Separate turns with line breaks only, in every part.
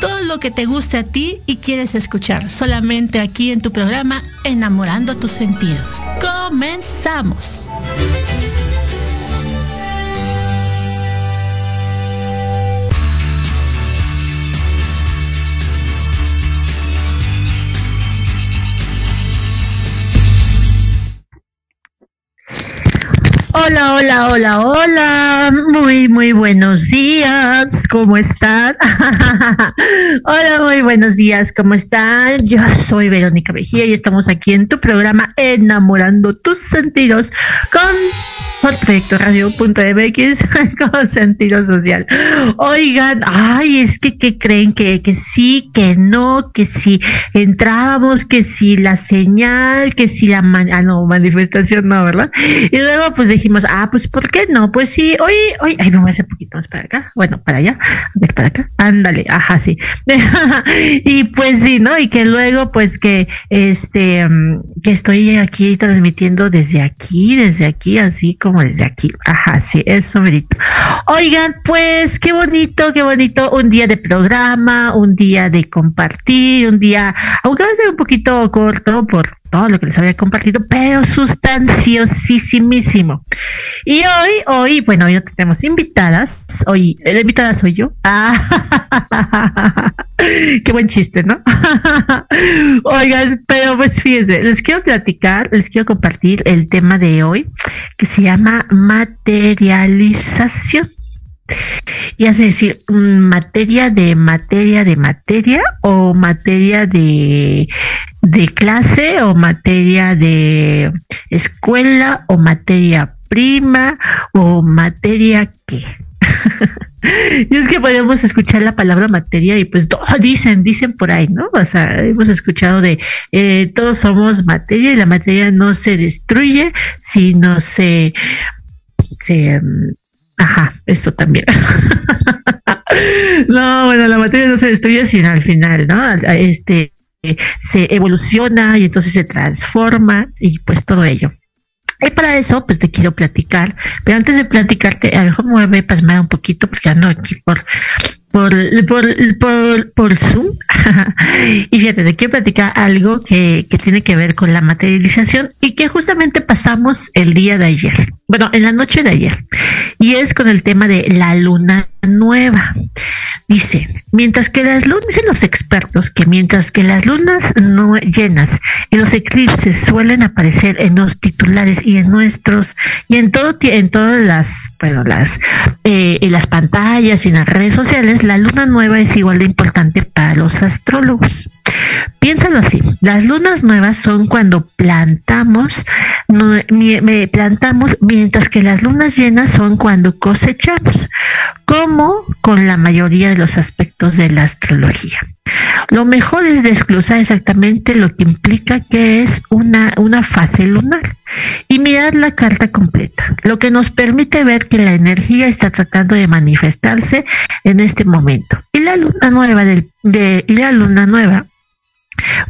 Todo lo que te guste a ti y quieres escuchar solamente aquí en tu programa Enamorando tus sentidos. Comenzamos. Hola, hola, hola, hola. Muy, muy buenos días. ¿Cómo están? hola, muy buenos días. ¿Cómo están? Yo soy Verónica Mejía y estamos aquí en tu programa Enamorando tus sentidos con Proyecto Radio.mx con sentido social. Oigan, ay, es que, que creen que, que sí, que no, que si entrábamos, que si la señal, que si la ah, no, manifestación, no, ¿verdad? Y luego pues dijimos, ah, pues ¿por qué no? Pues sí, hoy, hoy, ay, no, voy a hacer poquito más para acá, bueno, para allá, a ver, para acá, ándale, ajá, sí. y pues sí, ¿no? Y que luego pues que, este, mm, que estoy aquí transmitiendo desde aquí, desde aquí, así como desde aquí. Ajá, sí, eso merito. Oigan, pues qué bonito, qué bonito. Un día de programa, un día de compartir, un día, aunque va a ser un poquito corto por todo lo que les había compartido, pero sustanciosísimo. Y hoy, hoy, bueno, hoy no tenemos invitadas. Hoy, la invitada soy yo. Ah, qué buen chiste, ¿no? Oigan, pero pues fíjense, les quiero platicar, les quiero compartir el tema de hoy que se llama materialización. Y hace decir, mm, materia de materia de materia o materia de, de clase o materia de escuela o materia prima o materia qué. y es que podemos escuchar la palabra materia y pues dicen, dicen por ahí, ¿no? O sea, hemos escuchado de eh, todos somos materia y la materia no se destruye, sino se, se mm, ajá, eso también. no, bueno, la materia no se destruye, sino al final, ¿no? Este se evoluciona y entonces se transforma y pues todo ello. Y para eso, pues te quiero platicar, pero antes de platicarte, a lo mejor me voy a un poquito porque ando aquí por por, por, por, Zoom. y fíjate, te quiero platicar algo que, que tiene que ver con la materialización y que justamente pasamos el día de ayer, bueno, en la noche de ayer, y es con el tema de la luna nueva. Dice, mientras que las lunas, dicen los expertos que mientras que las lunas no llenas y los eclipses suelen aparecer en los titulares y en nuestros y en todo en todas las bueno las eh, en las pantallas y en las redes sociales, la luna nueva es igual de importante para los astrólogos. Piénsalo así, las lunas nuevas son cuando plantamos, plantamos, mientras que las lunas llenas son cuando cosechamos, como con la mayoría de los aspectos de la astrología. Lo mejor es desglosar exactamente lo que implica que es una, una fase lunar y mirar la carta completa, lo que nos permite ver que la energía está tratando de manifestarse en este momento. Y la luna nueva de, y la luna nueva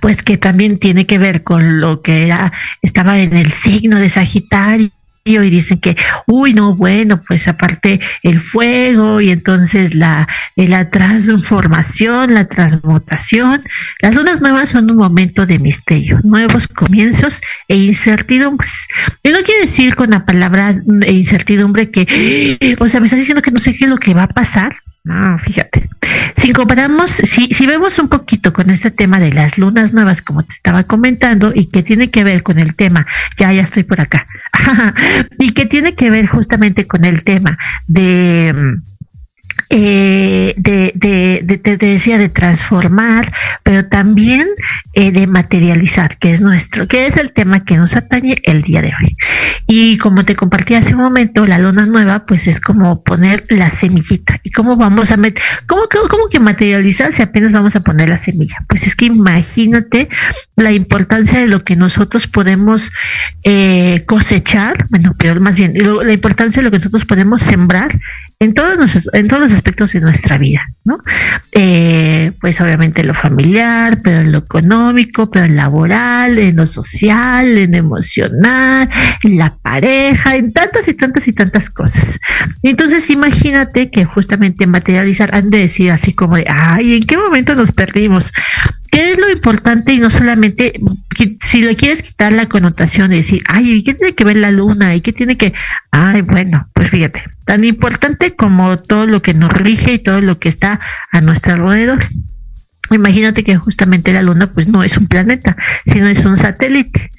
pues que también tiene que ver con lo que era, estaba en el signo de Sagitario y dicen que, uy, no, bueno, pues aparte el fuego y entonces la, eh, transformación, la transmutación. Las lunas nuevas son un momento de misterio, nuevos comienzos e incertidumbres. Y no quiere decir con la palabra incertidumbre que, o sea, me estás diciendo que no sé qué es lo que va a pasar. No, fíjate. Si comparamos, si, si vemos un poquito con este tema de las lunas nuevas, como te estaba comentando, y que tiene que ver con el tema, ya, ya estoy por acá, y que tiene que ver justamente con el tema de eh, de, te decía, de transformar, pero también eh, de materializar, que es nuestro, que es el tema que nos atañe el día de hoy. Y como te compartí hace un momento, la luna nueva, pues es como poner la semillita. ¿Y cómo vamos a meter, cómo, cómo, que materializar si apenas vamos a poner la semilla? Pues es que imagínate la importancia de lo que nosotros podemos eh, cosechar, bueno, pero más bien, la importancia de lo que nosotros podemos sembrar en todos los, en todos los aspectos de nuestra vida, ¿no? Eh, pues obviamente lo familiar, pero en lo económico, pero en laboral, en lo social, en emocional, en la pareja, en tantas y tantas y tantas cosas. Entonces imagínate que justamente materializar han de decir así como de, ay, ¿en qué momento nos perdimos? ¿Qué es lo importante y no solamente si lo quieres quitar la connotación de decir, ay, ¿qué tiene que ver la luna? ¿Y qué tiene que, ay, bueno, pues fíjate, tan importante como todo lo que nos rige y todo lo que está a nuestro alrededor. Imagínate que justamente la luna pues no es un planeta, sino es un satélite.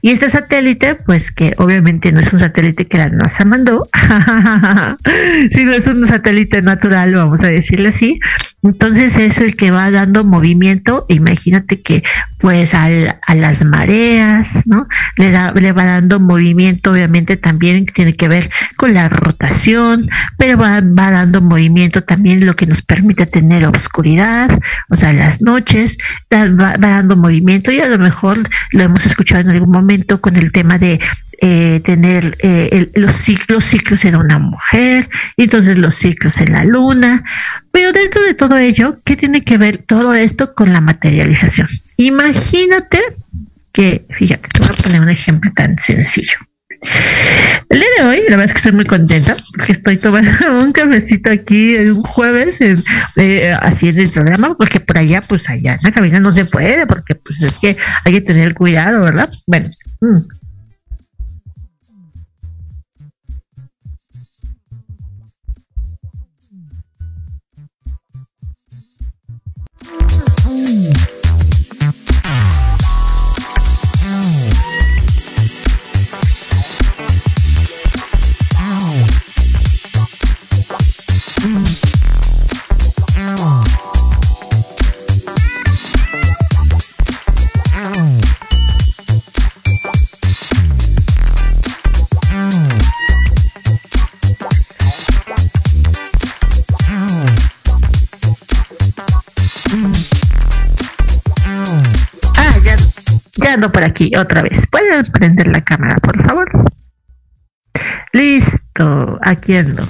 Y este satélite, pues que obviamente no es un satélite que la NASA mandó, sino es un satélite natural, vamos a decirle así. Entonces es el que va dando movimiento, imagínate que pues a las mareas, ¿no? Le, da, le va dando movimiento, obviamente también tiene que ver con la rotación, pero va, va dando movimiento también lo que nos permite tener oscuridad, o sea, las noches, va dando movimiento y a lo mejor lo hemos escuchado en algún momento con el tema de eh, tener eh, los ciclos, ciclos en una mujer, y entonces los ciclos en la luna. Pero dentro de todo ello, ¿qué tiene que ver todo esto con la materialización? Imagínate que, fíjate, te voy a poner un ejemplo tan sencillo. El día de hoy, la verdad es que estoy muy contenta porque estoy tomando un cafecito aquí un jueves eh, así en el programa, porque por allá, pues allá en la cabina no se puede, porque pues es que hay que tener cuidado, ¿verdad? Bueno, mm. Otra vez. ¿Pueden prender la cámara, por favor? Listo, aquí ando.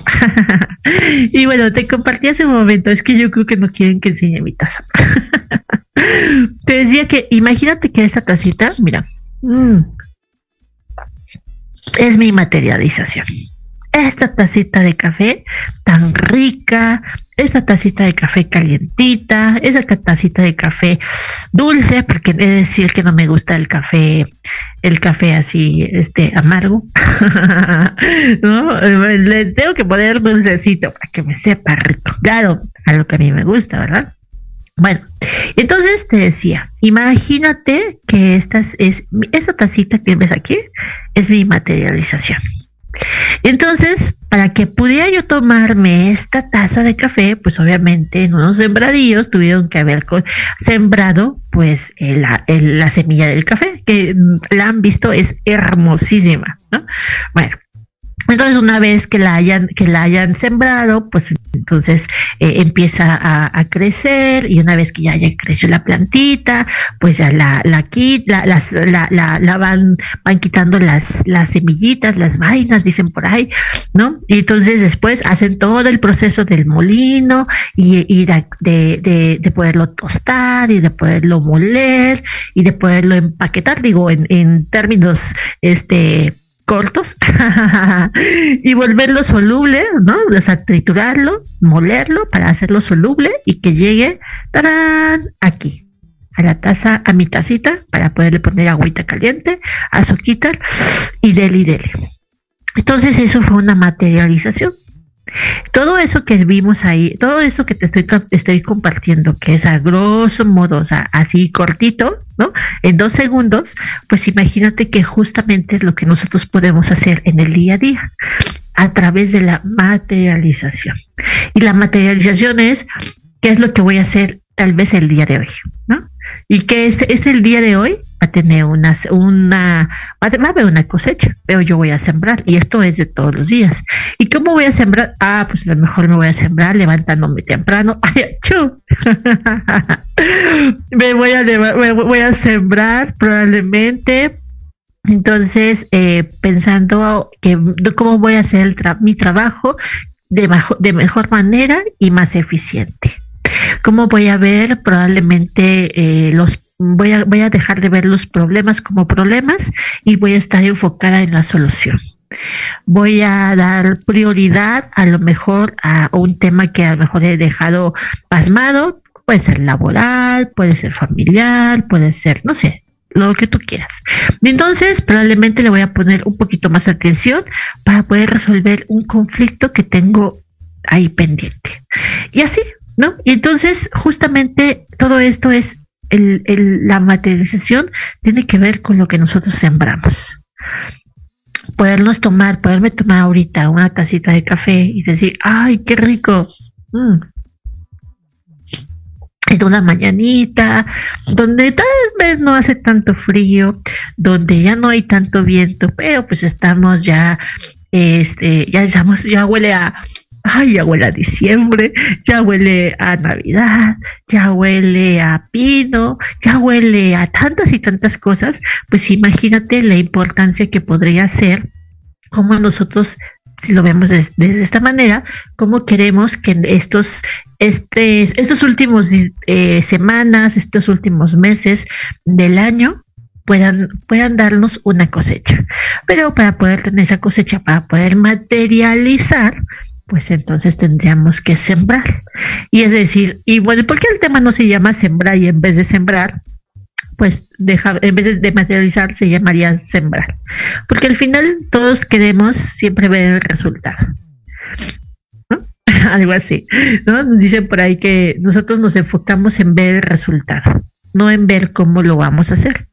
y bueno, te compartí hace un momento, es que yo creo que no quieren que enseñe mi taza. te decía que imagínate que esta tacita, mira, mm, es mi materialización esta tacita de café tan rica, esta tacita de café calientita, esa tacita de café dulce, porque he de decir que no me gusta el café, el café así, este, amargo. Le tengo que poner dulcecito para que me sepa rico. Claro, a lo que a mí me gusta, ¿verdad? Bueno, entonces te decía, imagínate que esta es, esta tacita que ves aquí es mi materialización. Entonces, para que pudiera yo tomarme esta taza de café, pues obviamente en unos sembradillos tuvieron que haber sembrado pues la, la semilla del café, que la han visto es hermosísima, ¿no? Bueno, entonces, una vez que la hayan, que la hayan sembrado, pues entonces eh, empieza a, crecer y una vez que ya haya crecido la plantita, pues ya la, la, la, la, la, van, van quitando las, las semillitas, las vainas, dicen por ahí, ¿no? Y entonces después hacen todo el proceso del molino y, y de, de, de, poderlo tostar y de poderlo moler y de poderlo empaquetar, digo, en, en términos, este, cortos y volverlo soluble, ¿no? O triturarlo, molerlo para hacerlo soluble y que llegue ¡tarán! aquí a la taza, a mi tacita, para poderle poner agüita caliente, azuquita y dele y dele. Entonces eso fue una materialización. Todo eso que vimos ahí, todo eso que te estoy, estoy compartiendo, que es a grosso modo, o sea, así cortito, ¿no? En dos segundos, pues imagínate que justamente es lo que nosotros podemos hacer en el día a día, a través de la materialización. Y la materialización es, ¿qué es lo que voy a hacer tal vez el día de hoy, ¿no? Y que este, este el día de hoy va a tener una, una, va a haber una cosecha, pero yo voy a sembrar y esto es de todos los días. ¿Y cómo voy a sembrar? Ah, pues a lo mejor me voy a sembrar levantándome temprano. ¡Ay, me, voy a, voy a sembrar probablemente entonces, eh, pensando que cómo voy a hacer mi trabajo de, de mejor manera y más eficiente. ¿Cómo voy a ver probablemente eh, los voy a, voy a dejar de ver los problemas como problemas y voy a estar enfocada en la solución. Voy a dar prioridad a lo mejor a un tema que a lo mejor he dejado pasmado, puede ser laboral, puede ser familiar, puede ser, no sé, lo que tú quieras. Entonces, probablemente le voy a poner un poquito más atención para poder resolver un conflicto que tengo ahí pendiente. Y así, ¿no? Y entonces, justamente todo esto es la materialización, tiene que ver con lo que nosotros sembramos. Podernos tomar, poderme tomar ahorita una tacita de café y decir, ay, qué rico. Mm. En una mañanita, donde tal vez no hace tanto frío, donde ya no hay tanto viento, pero pues estamos ya, este, ya estamos, ya huele a ay, ya huele a diciembre, ya huele a Navidad, ya huele a pino, ya huele a tantas y tantas cosas, pues imagínate la importancia que podría ser como nosotros, si lo vemos de, esta manera, cómo queremos que estos, este, estos últimos eh, semanas, estos últimos meses del año, puedan, puedan darnos una cosecha. Pero para poder tener esa cosecha, para poder materializar, pues entonces tendríamos que sembrar. Y es decir, y bueno, ¿por qué el tema no se llama sembrar y en vez de sembrar, pues dejar, en vez de materializar se llamaría sembrar? Porque al final todos queremos siempre ver el resultado. Algo así. dicen por ahí que nosotros nos enfocamos en ver el resultado, no en ver cómo lo vamos a hacer.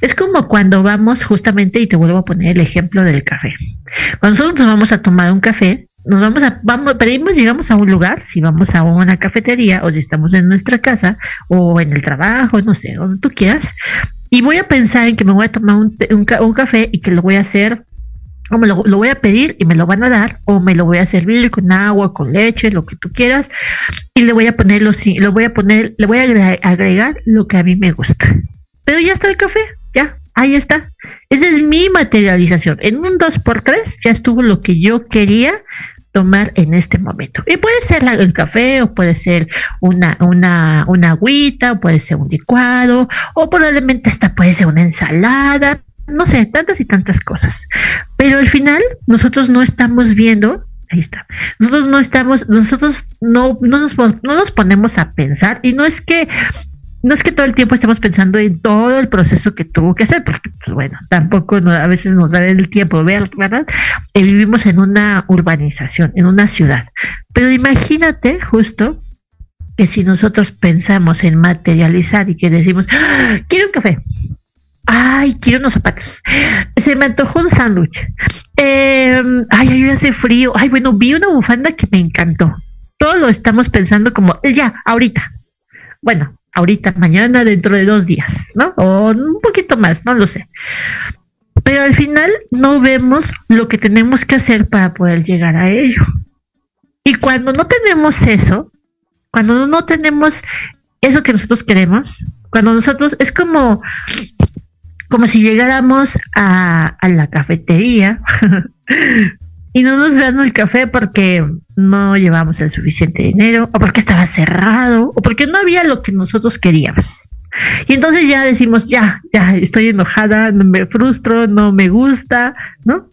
Es como cuando vamos justamente, y te vuelvo a poner el ejemplo del café. Cuando nosotros nos vamos a tomar un café, nos vamos a, vamos, pedimos, llegamos a un lugar, si vamos a una cafetería o si estamos en nuestra casa o en el trabajo, no sé, donde tú quieras, y voy a pensar en que me voy a tomar un, un, café y que lo voy a hacer o me lo, voy a pedir y me lo van a dar, o me lo voy a servir con agua, con leche, lo que tú quieras, y le voy a poner lo, lo voy a poner, le voy a agregar lo que a mí me gusta. Pero ya está el café, ya, ahí está. Esa es mi materialización. En un 2x3 ya estuvo lo que yo quería tomar en este momento. Y puede ser el café, o puede ser una, una, una agüita, o puede ser un licuado, o probablemente hasta puede ser una ensalada. no sé, tantas y tantas cosas. Pero al final nosotros no estamos viendo ahí está. Nosotros no estamos, nosotros no, no, nos, no nos ponemos a pensar y no es que no es que todo el tiempo estemos pensando en todo el proceso que tuvo que hacer, porque pues, bueno, tampoco a veces nos da el tiempo ver, ¿verdad? Eh, vivimos en una urbanización, en una ciudad. Pero imagínate justo que si nosotros pensamos en materializar y que decimos, ¡Ah! quiero un café, ay, quiero unos zapatos, se me antojó un sándwich, em, ay, ay, hace frío, ay, bueno, vi una bufanda que me encantó. Todo lo estamos pensando como, ya, ahorita. Bueno, ahorita, mañana, dentro de dos días, ¿no? O un poquito más, no lo sé. Pero al final no vemos lo que tenemos que hacer para poder llegar a ello. Y cuando no tenemos eso, cuando no tenemos eso que nosotros queremos, cuando nosotros es como como si llegáramos a, a la cafetería y no nos dan el café porque no llevamos el suficiente dinero, o porque estaba cerrado, o porque no había lo que nosotros queríamos. Y entonces ya decimos, ya, ya, estoy enojada, no me frustro, no me gusta, ¿no?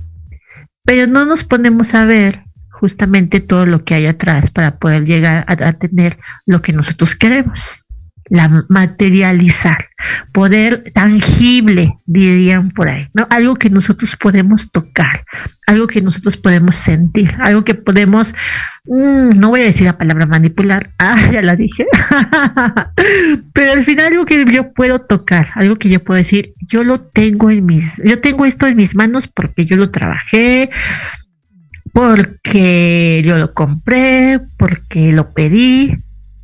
Pero no nos ponemos a ver justamente todo lo que hay atrás para poder llegar a, a tener lo que nosotros queremos la materializar, poder tangible, dirían por ahí, ¿no? Algo que nosotros podemos tocar, algo que nosotros podemos sentir, algo que podemos, mm, no voy a decir la palabra manipular, ah, ya la dije, pero al final algo que yo puedo tocar, algo que yo puedo decir, yo lo tengo en mis, yo tengo esto en mis manos porque yo lo trabajé, porque yo lo compré, porque lo pedí,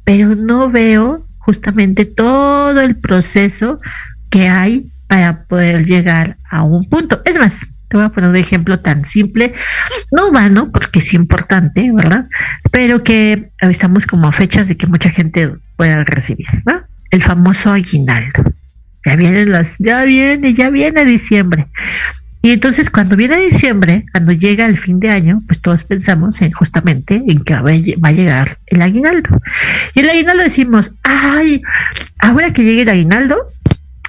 pero no veo justamente todo el proceso que hay para poder llegar a un punto. Es más, te voy a poner un ejemplo tan simple, no vano, porque es importante, ¿verdad? Pero que estamos como a fechas de que mucha gente pueda recibir, ¿no? El famoso aguinaldo. Ya vienen las, ya viene, ya viene diciembre. Y entonces cuando viene diciembre, cuando llega el fin de año, pues todos pensamos en justamente en que va a llegar el aguinaldo. Y el aguinaldo decimos, ay, ahora que llegue el aguinaldo,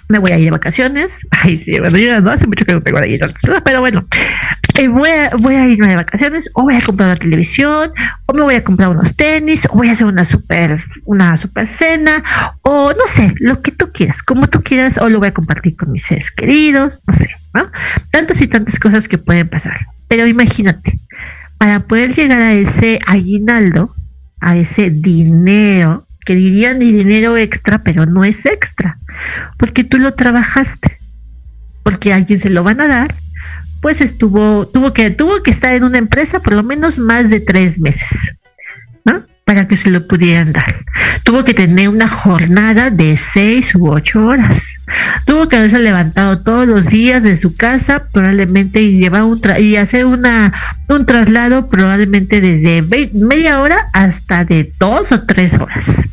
me voy a ir de vacaciones. Ay, sí, bueno, yo no hace mucho que no tengo aguinaldo, pero bueno, eh, voy, a, voy a irme de vacaciones, o voy a comprar una televisión, o me voy a comprar unos tenis, o voy a hacer una super, una super cena, o no sé, lo que tú quieras, como tú quieras, o lo voy a compartir con mis seres queridos, no sé. Tantas y tantas cosas que pueden pasar. Pero imagínate, para poder llegar a ese aguinaldo, a ese dinero, que dirían dinero extra, pero no es extra, porque tú lo trabajaste, porque alguien se lo van a dar, pues estuvo, tuvo que, tuvo que estar en una empresa por lo menos más de tres meses para que se lo pudieran dar. Tuvo que tener una jornada de seis u ocho horas. Tuvo que haberse levantado todos los días de su casa, probablemente y llevar un y hacer una un traslado probablemente desde media hora hasta de dos o tres horas.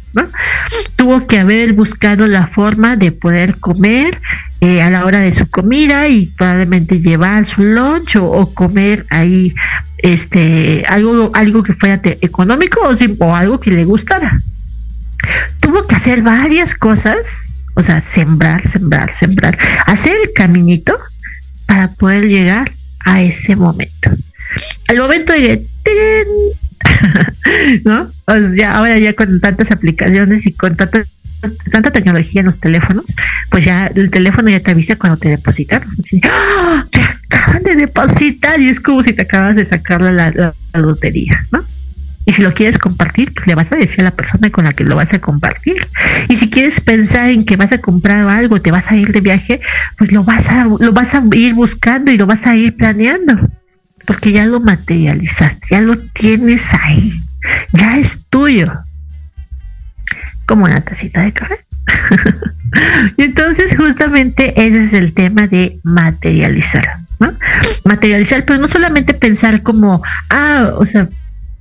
Tuvo que haber buscado la forma de poder comer eh, a la hora de su comida y probablemente llevar su lunch o, comer ahí este algo algo que fuera económico o, o algo que le gustara. Tuvo que hacer varias cosas, o sea, sembrar, sembrar, sembrar, hacer el caminito para poder llegar a ese momento. Al momento de ¿no? ya, ahora ya con tantas aplicaciones y con tanta, tanta tecnología en los teléfonos, pues ya el teléfono ya te avisa cuando te depositan. ¡Ah! Te acaban de depositar y es como si te acabas de sacar la, la, lotería, ¿no? Y si lo quieres compartir, pues le vas a decir a la persona con la que lo vas a compartir. Y si quieres pensar en que vas a comprar algo, te vas a ir de viaje, pues lo vas a, lo vas a ir buscando y lo vas a ir planeando porque ya lo materializaste, ya lo tienes ahí, ya es tuyo, como una tacita de café. y entonces justamente ese es el tema de materializar, ¿no? Materializar, pero no solamente pensar como, ah, o sea,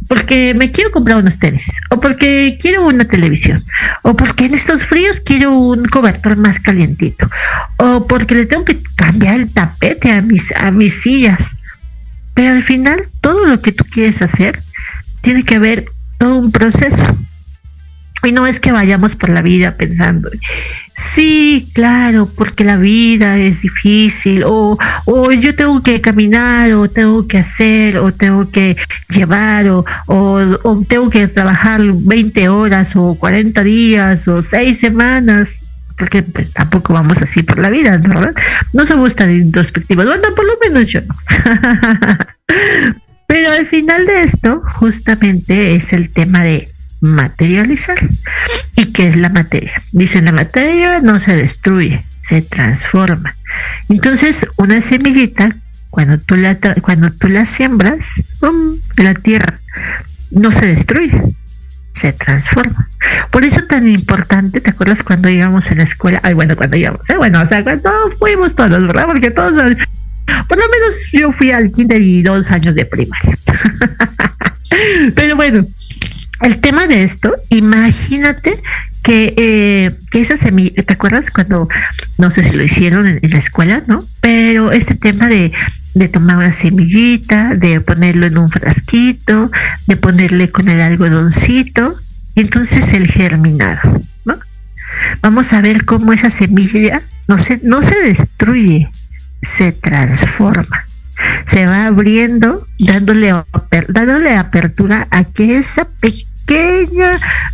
porque me quiero comprar unos tenis, o porque quiero una televisión, o porque en estos fríos quiero un cobertor más calientito, o porque le tengo que cambiar el tapete a mis, a mis sillas, pero al final, todo lo que tú quieres hacer, tiene que haber todo un proceso. Y no es que vayamos por la vida pensando, Sí, claro, porque la vida es difícil, o, o yo tengo que caminar, o tengo que hacer, o tengo que llevar, o, o, tengo que trabajar 20 horas, o 40 días, o 6 semanas, porque pues tampoco vamos así por la vida, ¿verdad? No somos tan introspectivos, bueno, por lo menos yo no. Pero al final de esto, justamente es el tema de materializar. ¿Y qué es la materia? Dicen, la materia no se destruye, se transforma. Entonces, una semillita, cuando tú la, cuando tú la siembras, la tierra no se destruye, se transforma. Por eso tan importante, ¿te acuerdas cuando íbamos a la escuela? Ay, bueno, cuando íbamos, ¿eh? bueno, o sea, cuando fuimos todos, ¿verdad? Porque todos, por lo menos yo fui al kinder y dos años de primaria. Pero bueno, el tema de esto, imagínate que, eh, esa semilla, ¿te acuerdas cuando, no sé si lo hicieron en, la escuela, ¿no? Pero este tema de, de, tomar una semillita, de ponerlo en un frasquito, de ponerle con el algodoncito, entonces el germinado, ¿no? Vamos a ver cómo esa semilla no se, no se destruye, se transforma se va abriendo, dándole, dándole apertura a que esa pequeña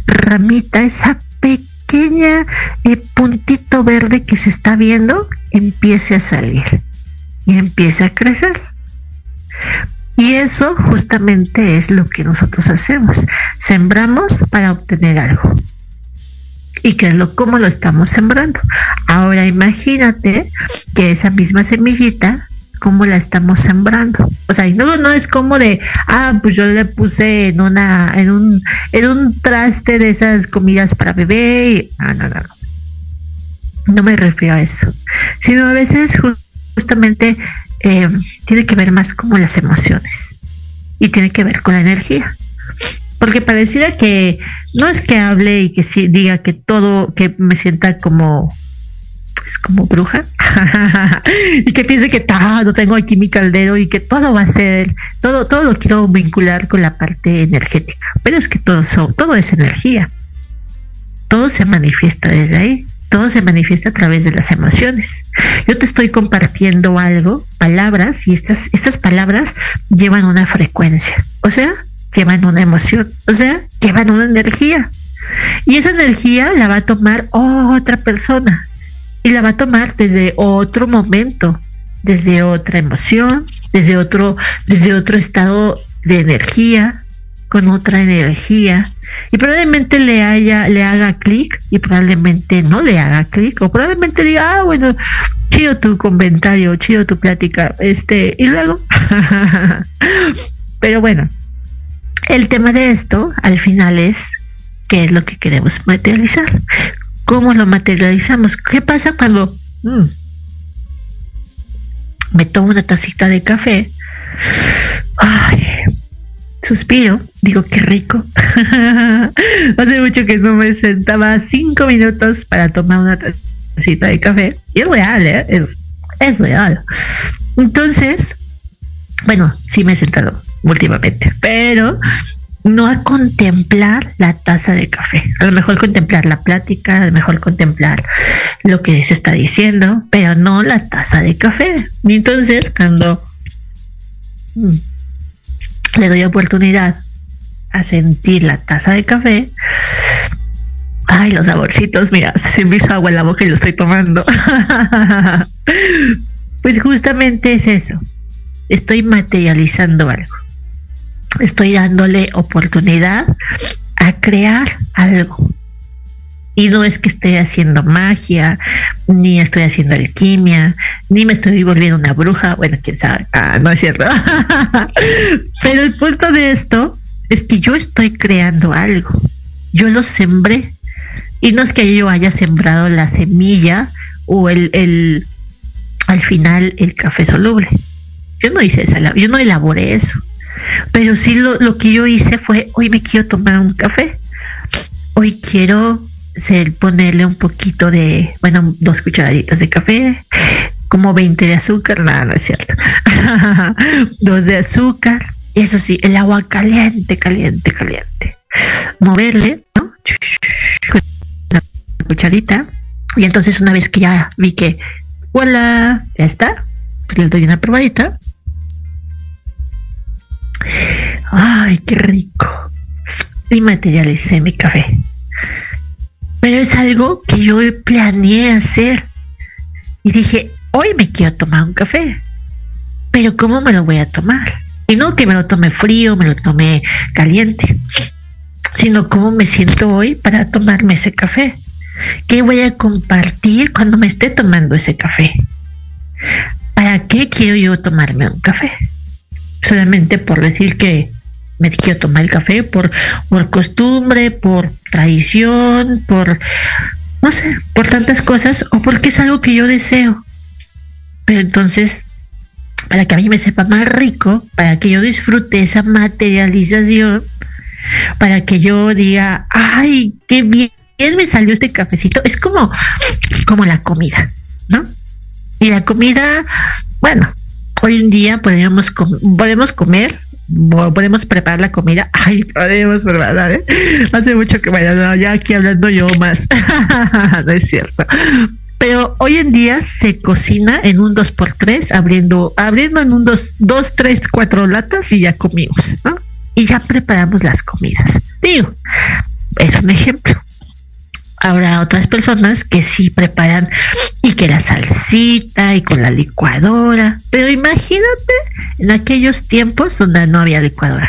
ramita, esa pequeña eh, puntito verde que se está viendo, empiece a salir y empiece a crecer. Y eso justamente es lo que nosotros hacemos. Sembramos para obtener algo. ¿Y qué es lo cómo lo estamos sembrando? Ahora imagínate que esa misma semillita cómo la estamos sembrando. O sea, no, no es como de, ah, pues yo le puse en una, en un, en un traste de esas comidas para bebé. No, no, no, no. No me refiero a eso. Sino a veces justamente eh, tiene que ver más como las emociones. Y tiene que ver con la energía. Porque pareciera que no es que hable y que sí, diga que todo, que me sienta como pues como bruja. Y que piense que todo tengo aquí mi caldero y que todo va a ser todo todo lo quiero vincular con la parte energética. Pero es que todo todo es energía. Todo se manifiesta desde ahí. Todo se manifiesta a través de las emociones. Yo te estoy compartiendo algo, palabras, y estas, estas palabras llevan una frecuencia, o sea, llevan una emoción, o sea, llevan una energía. Y esa energía la va a tomar otra persona y la va a tomar desde otro momento, desde otra emoción, desde otro, desde otro estado de energía, con otra energía. Y probablemente le haya, le haga clic y probablemente no le haga clic. O probablemente diga, ah, bueno, chido tu comentario, chido tu plática. Este, y luego. Pero bueno, el tema de esto al final es qué es lo que queremos materializar. ¿Cómo lo materializamos? ¿Qué pasa cuando mm, me tomo una tacita de café? Ay, suspiro, digo qué rico. Hace mucho que no me sentaba cinco minutos para tomar una tacita de café. Y es real, ¿eh? es, es real. Entonces, bueno, sí me he sentado últimamente, pero no a contemplar la taza de café, a lo mejor contemplar la plática, a lo mejor contemplar lo que se está diciendo, pero no la taza de café. Y entonces cuando mm, le doy oportunidad a sentir la taza de café, ay, los saborcitos, mira, se me hizo agua en la boca y lo estoy tomando. pues justamente es eso, estoy materializando algo estoy dándole oportunidad a crear algo. Y no es que esté haciendo magia, ni estoy haciendo alquimia, ni me estoy volviendo una bruja. Bueno, quién sabe. Ah, no es cierto. Pero el punto de esto es que yo estoy creando algo. Yo lo sembré. Y no es que yo haya sembrado la semilla o el, el al final el café soluble. Yo no hice esa, yo no elaboré eso. Pero sí lo, lo que yo hice fue, hoy me quiero tomar un café. Hoy quiero ser, ponerle un poquito de, bueno, dos cucharaditas de café, como 20 de azúcar, nada, no es cierto. dos de azúcar, eso sí, el agua caliente, caliente, caliente. Moverle, ¿no? Con la cucharita Y entonces una vez que ya vi que, hola, ya está, le doy una probadita. Ay, qué rico. Y materialicé mi café. Pero es algo que yo planeé hacer. Y dije, hoy me quiero tomar un café. Pero ¿cómo me lo voy a tomar? Y no que me lo tome frío, me lo tome caliente, sino cómo me siento hoy para tomarme ese café. ¿Qué voy a compartir cuando me esté tomando ese café? ¿Para qué quiero yo tomarme un café? Solamente por decir que me quiero tomar el café por, por costumbre, por tradición, por, no sé, por tantas cosas o porque es algo que yo deseo. Pero entonces, para que a mí me sepa más rico, para que yo disfrute esa materialización, para que yo diga, ay, qué bien me salió este cafecito, es como, como la comida, ¿no? Y la comida, bueno, hoy en día podemos, podemos comer podemos preparar la comida. Ay, podemos preparar, ¿eh? Hace mucho que vaya, ya aquí hablando yo más. no es cierto. Pero hoy en día se cocina en un 2x3, abriendo, abriendo en un 2, 2, 3, 4 latas y ya comimos, ¿no? Y ya preparamos las comidas. Digo, es un ejemplo habrá otras personas que sí preparan y que la salsita y con la licuadora. Pero imagínate en aquellos tiempos donde no había licuadora,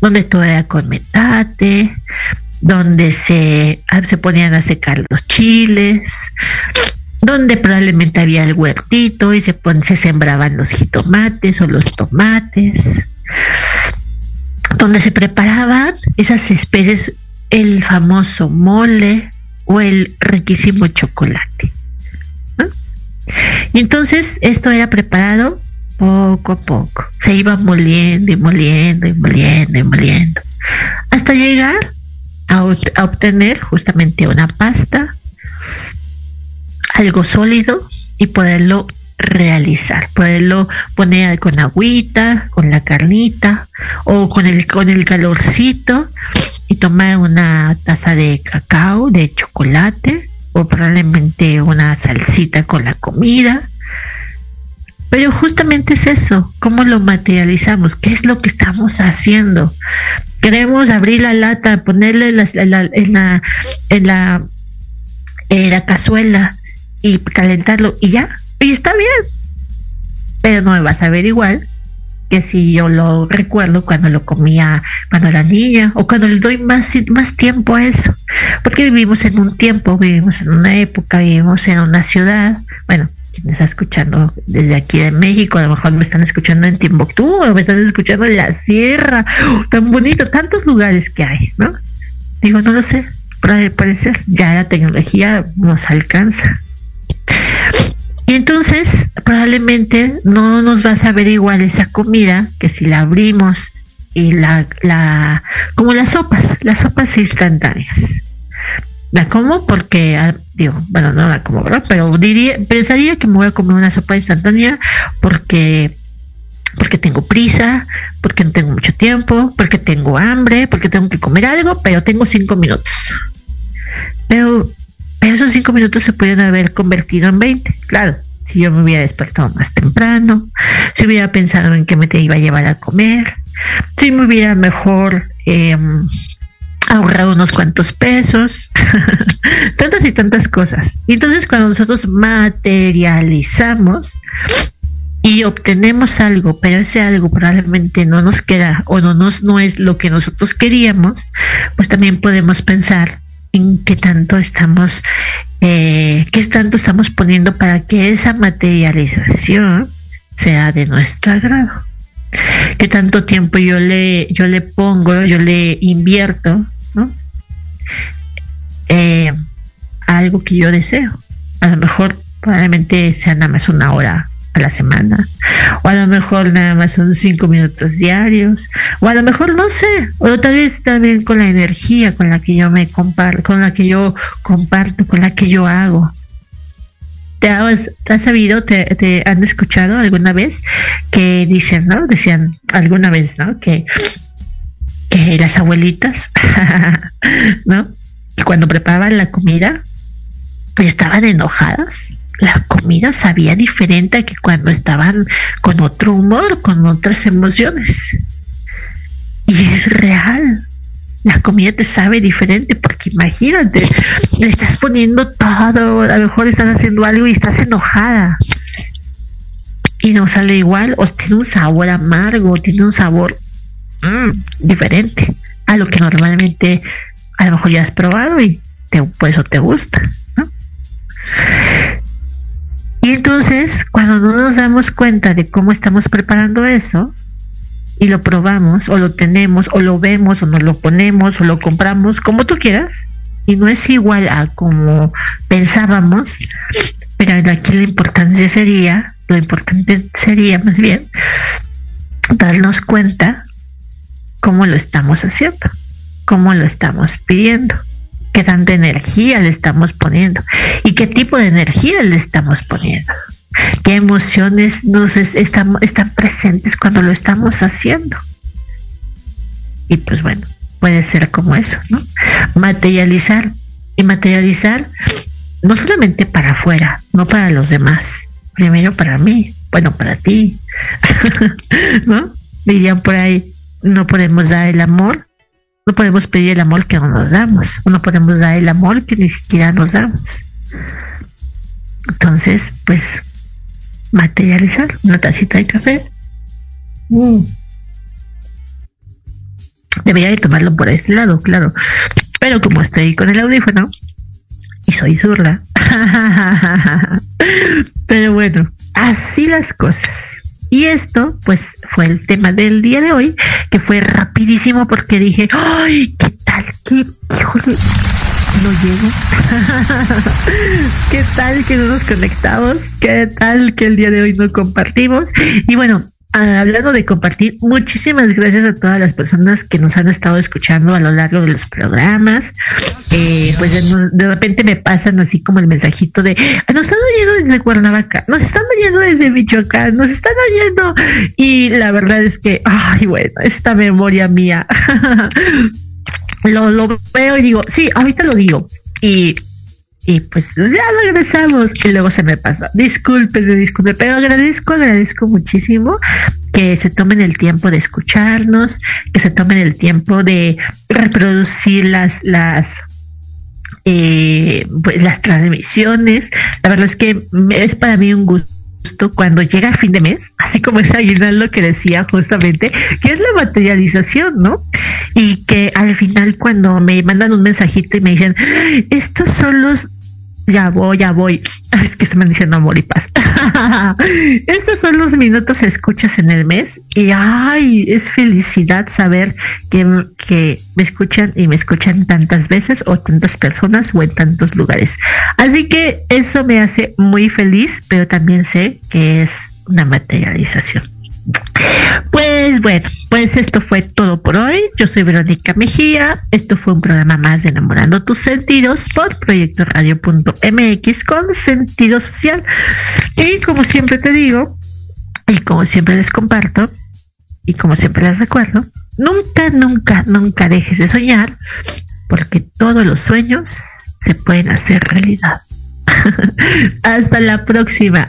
donde todo era con metate, donde se, ah, se ponían a secar los chiles, donde probablemente había el huertito y se, se sembraban los jitomates o los tomates, donde se preparaban esas especies, el famoso mole, o el riquísimo chocolate. Y entonces esto era preparado poco a poco. Se iba moliendo y moliendo y moliendo y moliendo. Hasta llegar a, obtener justamente una pasta, algo sólido y poderlo realizar, poderlo poner con agüita, con la carnita o con el, con el calorcito y tomar una taza de cacao, de chocolate o probablemente una salsita con la comida. Pero justamente es eso, ¿cómo lo materializamos? ¿Qué es lo que estamos haciendo? Queremos abrir la lata, ponerle en, la, en, la, en, la, en la cazuela y calentarlo y ya, y está bien. Pero no me vas a ver igual que si yo lo recuerdo cuando lo comía cuando era niña o cuando le doy más, más tiempo a eso. Porque vivimos en un tiempo, vivimos en una época, vivimos en una ciudad. Bueno, quien está escuchando desde aquí de México, a lo mejor me están escuchando en Timbuktu me están escuchando en la sierra. ¡Oh, tan bonito, tantos lugares que hay, ¿no? Digo, no lo sé, pero puede ser, ya la tecnología nos alcanza. Y entonces probablemente no nos va a saber igual esa comida que si la abrimos y la, la como las sopas, las sopas instantáneas. La como porque, ah, digo, bueno, no la como. Pero diría, pensaría que me voy a comer una sopa instantánea porque porque tengo prisa, porque no tengo mucho tiempo, porque tengo hambre, porque tengo que comer algo, pero tengo cinco minutos. Pero esos cinco minutos se pueden haber convertido en 20, claro. Si yo me hubiera despertado más temprano, si hubiera pensado en qué me te iba a llevar a comer, si me hubiera mejor em, ahorrado unos cuantos pesos, tantas y tantas cosas. Y entonces cuando nosotros materializamos y obtenemos algo, pero ese algo probablemente no nos queda o no nos no es lo que nosotros queríamos, pues también podemos pensar en qué tanto estamos, eh, qué tanto estamos poniendo para que esa materialización sea de nuestro agrado. Qué tanto tiempo yo le, yo le pongo, yo le invierto, ¿no? Eh, algo que yo deseo. A lo mejor probablemente sea nada más una hora a la semana, o a lo mejor nada más son cinco minutos diarios, o a lo mejor no sé, o tal vez también con la energía con la que yo me comparto, con la que yo comparto, con la que yo hago. ¿Te has, sabido, te, han escuchado alguna vez que dicen, ¿no? Decían alguna vez, ¿no? Que, que las abuelitas, ¿no? Cuando preparaban la comida, pues estaban enojadas. La comida sabía diferente a que cuando estaban con otro humor, con otras emociones. Y es real. La comida te sabe diferente porque imagínate, le estás poniendo todo, a lo mejor estás haciendo algo y estás enojada y no sale igual o tiene un sabor amargo, tiene un sabor mm, diferente a lo que normalmente a lo mejor ya has probado y por eso te gusta. Y entonces, cuando no nos damos cuenta de cómo estamos preparando eso, y lo probamos, o lo tenemos, o lo vemos, o nos lo ponemos, o lo compramos, como tú quieras, y no es igual a como pensábamos, pero aquí la importancia sería, lo importante sería más bien darnos cuenta cómo lo estamos haciendo, cómo lo estamos pidiendo, qué tanta energía le estamos poniendo y qué tipo de energía le estamos poniendo, qué emociones nos están, están presentes cuando lo estamos haciendo. Y pues bueno, puede ser como eso, ¿no? Materializar y materializar no solamente para afuera, no para los demás, primero para mí, bueno, para ti, ¿no? Dirían por ahí, no podemos dar el amor, no podemos pedir el amor que no nos damos, no podemos dar el amor que ni siquiera nos damos. Entonces, pues, materializar una tacita de café. Mm. Debería de tomarlo por este lado, claro. Pero como estoy con el audífono, y soy zurda. Pero bueno, así las cosas. Y esto, pues, fue el tema del día de hoy, que fue rapidísimo porque dije, ¡ay! ¿Qué tal? ¿Qué? Híjole, no llego. ¿Qué tal que no nos conectamos? ¿Qué tal que el día de hoy no compartimos? Y bueno, hablando de compartir, muchísimas gracias a todas las personas que nos han estado escuchando a lo largo de los programas. Eh, pues de, repente me pasan así como el mensajito de ah, nos están oyendo desde Cuernavaca, nos están oyendo desde Michoacán, nos están oyendo. Y la verdad es que, ay, bueno, esta memoria mía. lo, lo veo y digo, sí, ahorita lo digo. Y y pues ya regresamos y luego se me pasa. Disculpen, disculpen, pero agradezco, agradezco muchísimo que se tomen el tiempo de escucharnos, que se tomen el tiempo de reproducir las, las, eh, pues las transmisiones. La verdad es que es para mí un gusto cuando llega fin de mes, así como es lo que decía justamente, que es la materialización, ¿no? Y que al final cuando me mandan un mensajito y me dicen, estos son los ya voy, ya voy. Es que se me diciendo amor y paz. Estos son los minutos escuchas en el mes y ay, es felicidad saber que, que me escuchan y me escuchan tantas veces o tantas personas o en tantos lugares. Así que eso me hace muy feliz, pero también sé que es una materialización. Pues bueno, pues esto fue todo por hoy. Yo soy Verónica Mejía. Esto fue un programa más de Enamorando tus sentidos por Proyecto Radio.mx con sentido social. Y como siempre te digo, y como siempre les comparto, y como siempre les recuerdo, nunca, nunca, nunca dejes de soñar, porque todos los sueños se pueden hacer realidad. Hasta la próxima.